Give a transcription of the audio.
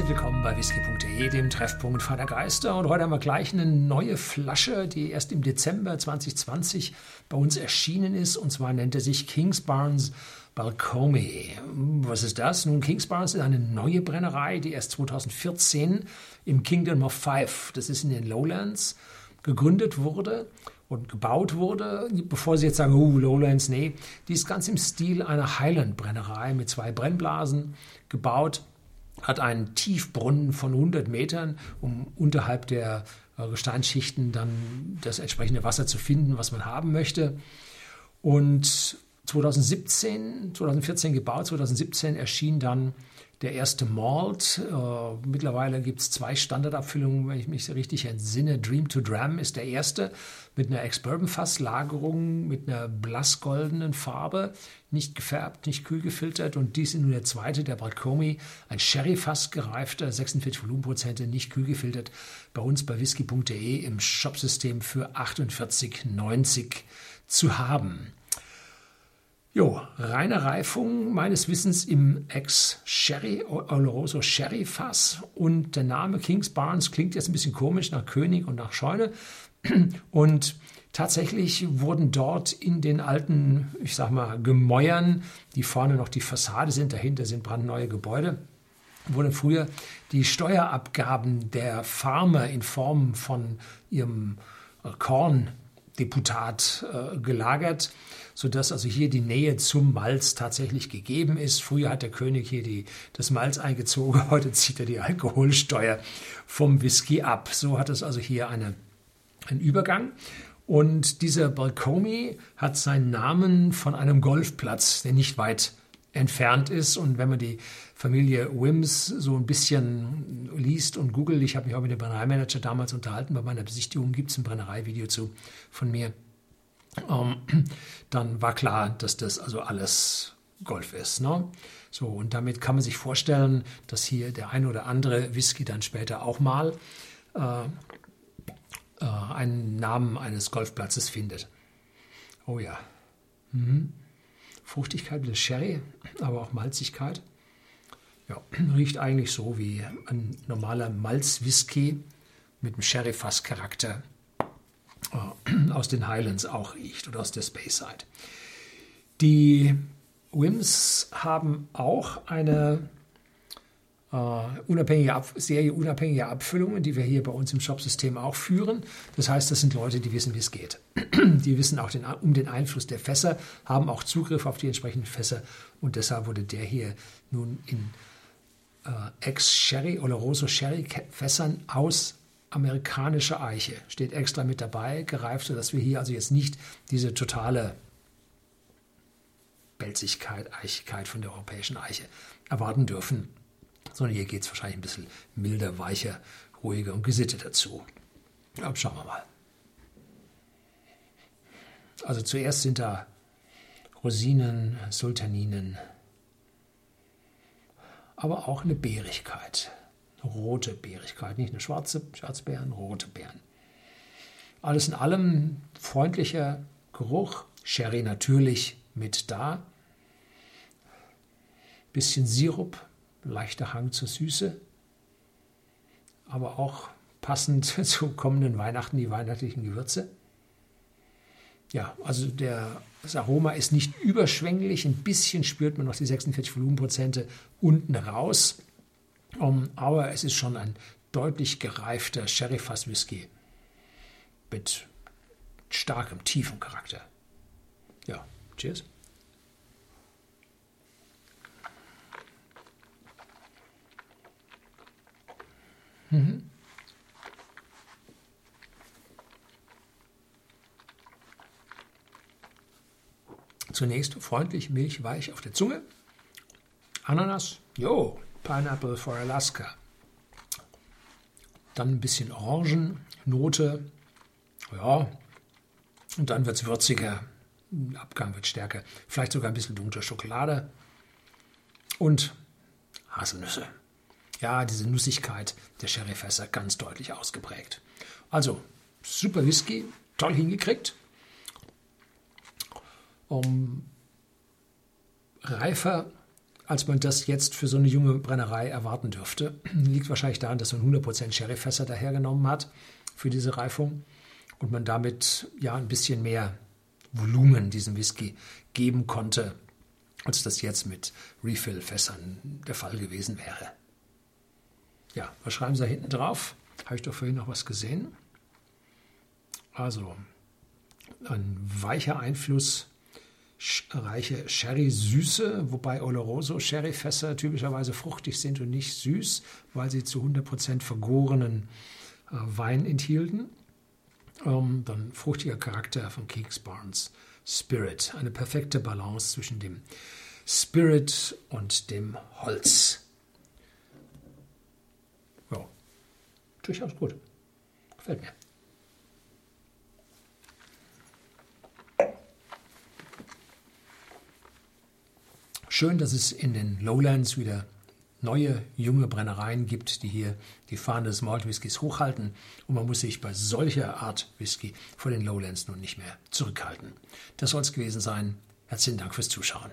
Herzlich willkommen bei whisky.de, dem Treffpunkt Vater Geister. Und heute haben wir gleich eine neue Flasche, die erst im Dezember 2020 bei uns erschienen ist. Und zwar nennt er sich Kings Barnes Balcomie. Was ist das? Nun, Kings Barnes ist eine neue Brennerei, die erst 2014 im Kingdom of Five, das ist in den Lowlands, gegründet wurde und gebaut wurde, bevor Sie jetzt sagen, oh, Lowlands, nee, die ist ganz im Stil einer Highland-Brennerei mit zwei Brennblasen gebaut, hat einen Tiefbrunnen von 100 Metern, um unterhalb der äh, Gesteinsschichten dann das entsprechende Wasser zu finden, was man haben möchte. Und 2017, 2014 gebaut, 2017 erschien dann der erste Malt. Äh, mittlerweile gibt es zwei Standardabfüllungen, wenn ich mich richtig entsinne. Dream to Dram ist der erste mit einer Ex-Bourbon-Fass-Lagerung mit einer blassgoldenen Farbe, nicht gefärbt, nicht kühl gefiltert. Und dies ist nun der zweite, der Balcomi, ein Sherry-Fass gereifter, 46 Volumenprozente, nicht kühl gefiltert, bei uns bei whisky.de im Shopsystem für 48,90 zu haben. Jo, reine Reifung meines Wissens im Ex-Sherry, Oloroso Sherry Fass. Und der Name Kings Barnes klingt jetzt ein bisschen komisch nach König und nach Scheune. Und tatsächlich wurden dort in den alten, ich sag mal, Gemäuern, die vorne noch die Fassade sind, dahinter sind brandneue Gebäude, wurden früher die Steuerabgaben der Farmer in Form von ihrem Korndeputat äh, gelagert sodass also hier die Nähe zum Malz tatsächlich gegeben ist. Früher hat der König hier die, das Malz eingezogen, heute zieht er die Alkoholsteuer vom Whisky ab. So hat es also hier eine, einen Übergang. Und dieser Balcomi hat seinen Namen von einem Golfplatz, der nicht weit entfernt ist. Und wenn man die Familie Wims so ein bisschen liest und googelt, ich habe mich auch mit dem Brennereimanager damals unterhalten, bei meiner Besichtigung gibt es ein Brennereivideo zu von mir ähm, dann war klar, dass das also alles Golf ist. Ne? So, und damit kann man sich vorstellen, dass hier der ein oder andere Whisky dann später auch mal äh, äh, einen Namen eines Golfplatzes findet. Oh ja. Mhm. Fruchtigkeit des Sherry, aber auch Malzigkeit. Ja, riecht eigentlich so wie ein normaler Malzwhisky mit einem Sherry-Fass-Charakter äh, aus den Highlands auch riecht oder aus der Speyside. Die Wims haben auch eine unabhängige Ab Serie unabhängiger Abfüllungen, die wir hier bei uns im Shopsystem auch führen. Das heißt, das sind Leute, die wissen, wie es geht. Die wissen auch den, um den Einfluss der Fässer, haben auch Zugriff auf die entsprechenden Fässer und deshalb wurde der hier nun in äh, Ex-Sherry oder Rosso Sherry Fässern aus amerikanische Eiche steht extra mit dabei, gereift, sodass wir hier also jetzt nicht diese totale Belzigkeit, Eichigkeit von der europäischen Eiche erwarten dürfen, sondern hier geht es wahrscheinlich ein bisschen milder, weicher, ruhiger und gesitteter zu. Ja, schauen wir mal. Also zuerst sind da Rosinen, Sultaninen, aber auch eine Beerigkeit rote Beerigkeit, nicht eine schwarze Schwarzbeeren, rote Beeren. Alles in allem freundlicher Geruch, Sherry natürlich mit da, bisschen Sirup, leichter Hang zur Süße, aber auch passend zu kommenden Weihnachten die weihnachtlichen Gewürze. Ja, also der, das Aroma ist nicht überschwänglich, ein bisschen spürt man noch die 46 Volumenprozente unten raus. Um, aber es ist schon ein deutlich gereifter Sherry-Fass Whisky mit starkem, tiefem Charakter. Ja, cheers. Mhm. Zunächst freundlich milchweich auf der Zunge. Ananas, jo, Pineapple for Alaska. Dann ein bisschen Orangennote. Ja, und dann wird es würziger. Abgang wird stärker. Vielleicht sogar ein bisschen dunkle Schokolade. Und Haselnüsse. Ja, diese Nussigkeit der Sherryfässer ganz deutlich ausgeprägt. Also, super Whisky, toll hingekriegt. Um, reifer als man das jetzt für so eine junge Brennerei erwarten dürfte. Liegt wahrscheinlich daran, dass man 100% Sherryfässer dahergenommen hat für diese Reifung und man damit ja ein bisschen mehr Volumen diesem Whisky geben konnte, als das jetzt mit Refill-Fässern der Fall gewesen wäre. Ja, was schreiben Sie da hinten drauf? Habe ich doch vorhin noch was gesehen. Also, ein weicher Einfluss reiche Sherry-Süße, wobei Oloroso Sherry-Fässer typischerweise fruchtig sind und nicht süß, weil sie zu 100% vergorenen äh, Wein enthielten. Ähm, dann fruchtiger Charakter von Kings Barnes Spirit, eine perfekte Balance zwischen dem Spirit und dem Holz. Ja, durchaus gut. Gefällt mir. Schön, dass es in den Lowlands wieder neue, junge Brennereien gibt, die hier die Fahne des Malt Whiskys hochhalten. Und man muss sich bei solcher Art Whisky vor den Lowlands nun nicht mehr zurückhalten. Das soll es gewesen sein. Herzlichen Dank fürs Zuschauen.